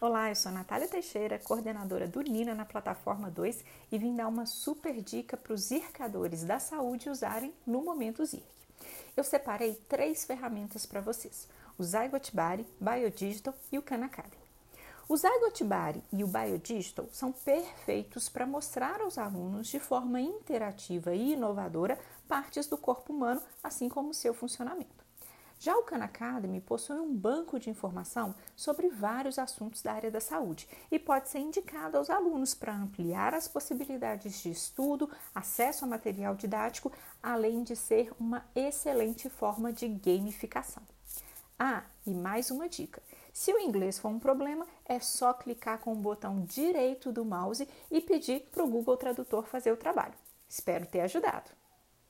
Olá, eu sou a Natália Teixeira, coordenadora do Nina na plataforma 2 e vim dar uma super dica para os ircadores da saúde usarem no momento ZIRC. Eu separei três ferramentas para vocês: o Zygotbody, Biodigital e o Khan Academy. O Zygotbody e o Biodigital são perfeitos para mostrar aos alunos de forma interativa e inovadora partes do corpo humano, assim como seu funcionamento. Já o Khan Academy possui um banco de informação sobre vários assuntos da área da saúde e pode ser indicado aos alunos para ampliar as possibilidades de estudo, acesso a material didático, além de ser uma excelente forma de gamificação. Ah, e mais uma dica: se o inglês for um problema, é só clicar com o botão direito do mouse e pedir para o Google Tradutor fazer o trabalho. Espero ter ajudado!